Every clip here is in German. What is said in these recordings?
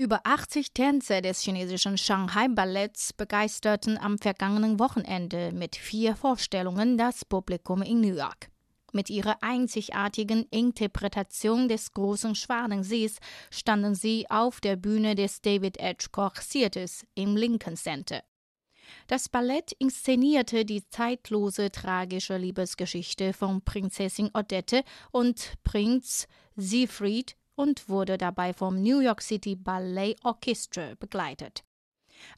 Über 80 Tänzer des chinesischen Shanghai Balletts begeisterten am vergangenen Wochenende mit vier Vorstellungen das Publikum in New York. Mit ihrer einzigartigen Interpretation des großen Schwanensees standen sie auf der Bühne des David Edgecock Theaters im Lincoln Center. Das Ballett inszenierte die zeitlose tragische Liebesgeschichte von Prinzessin Odette und Prinz Siegfried und wurde dabei vom New York City Ballet Orchestra begleitet.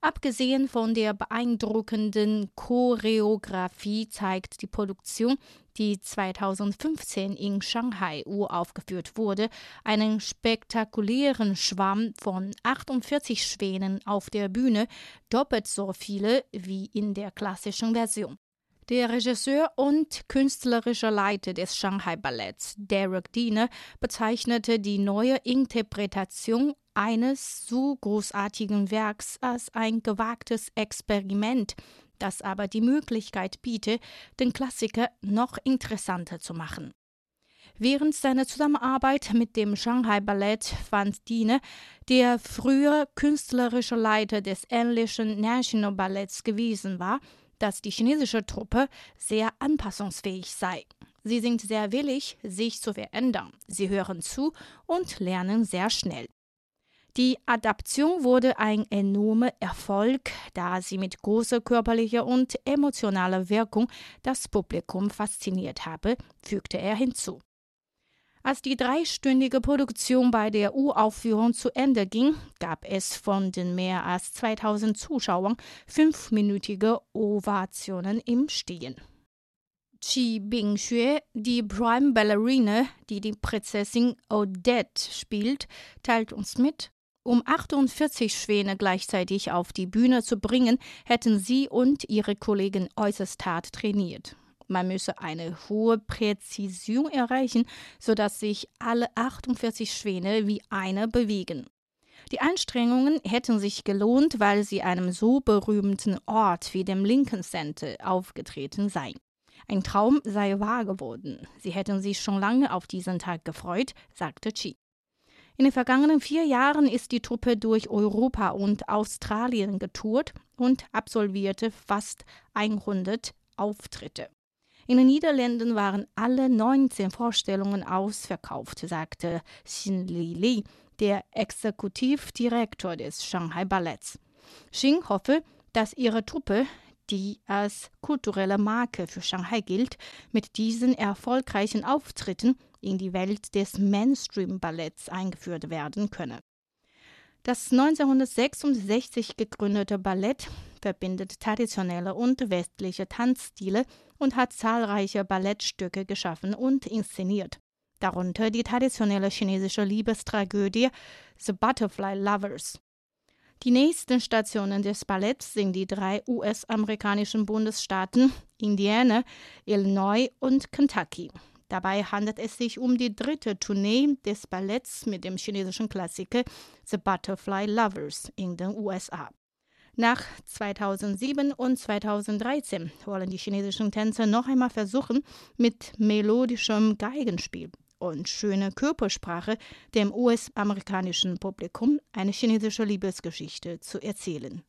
Abgesehen von der beeindruckenden Choreografie zeigt die Produktion, die 2015 in Shanghai uraufgeführt wurde, einen spektakulären Schwamm von 48 Schwänen auf der Bühne, doppelt so viele wie in der klassischen Version. Der Regisseur und künstlerische Leiter des Shanghai Balletts, Derek Diener, bezeichnete die neue Interpretation eines so großartigen Werks als ein gewagtes Experiment, das aber die Möglichkeit bietet, den Klassiker noch interessanter zu machen. Während seiner Zusammenarbeit mit dem Shanghai Ballett fand Dine, der früher künstlerische Leiter des englischen National Balletts gewesen war, dass die chinesische Truppe sehr anpassungsfähig sei. Sie sind sehr willig, sich zu verändern. Sie hören zu und lernen sehr schnell. Die Adaption wurde ein enormer Erfolg, da sie mit großer körperlicher und emotionaler Wirkung das Publikum fasziniert habe, fügte er hinzu. Als die dreistündige Produktion bei der Uraufführung zu Ende ging, gab es von den mehr als 2000 Zuschauern fünfminütige Ovationen im Stehen. Qi Bingxue, die Prime Ballerina, die die Prinzessin Odette spielt, teilt uns mit, um 48 Schwäne gleichzeitig auf die Bühne zu bringen, hätten sie und ihre Kollegen äußerst hart trainiert. Man müsse eine hohe Präzision erreichen, sodass sich alle 48 Schwäne wie eine bewegen. Die Anstrengungen hätten sich gelohnt, weil sie einem so berühmten Ort wie dem Lincoln Center aufgetreten seien. Ein Traum sei wahr geworden. Sie hätten sich schon lange auf diesen Tag gefreut, sagte Chi. In den vergangenen vier Jahren ist die Truppe durch Europa und Australien getourt und absolvierte fast 100 Auftritte. In den Niederlanden waren alle 19 Vorstellungen ausverkauft, sagte Xin Li Li, der Exekutivdirektor des Shanghai Balletts. Xin hoffe, dass ihre Truppe, die als kulturelle Marke für Shanghai gilt, mit diesen erfolgreichen Auftritten in die Welt des Mainstream-Balletts eingeführt werden könne. Das 1966 gegründete Ballett verbindet traditionelle und westliche Tanzstile und hat zahlreiche Ballettstücke geschaffen und inszeniert, darunter die traditionelle chinesische Liebestragödie The Butterfly Lovers. Die nächsten Stationen des Balletts sind die drei US-amerikanischen Bundesstaaten Indiana, Illinois und Kentucky. Dabei handelt es sich um die dritte Tournee des Balletts mit dem chinesischen Klassiker The Butterfly Lovers in den USA. Nach 2007 und 2013 wollen die chinesischen Tänzer noch einmal versuchen, mit melodischem Geigenspiel und schöner Körpersprache dem US-amerikanischen Publikum eine chinesische Liebesgeschichte zu erzählen.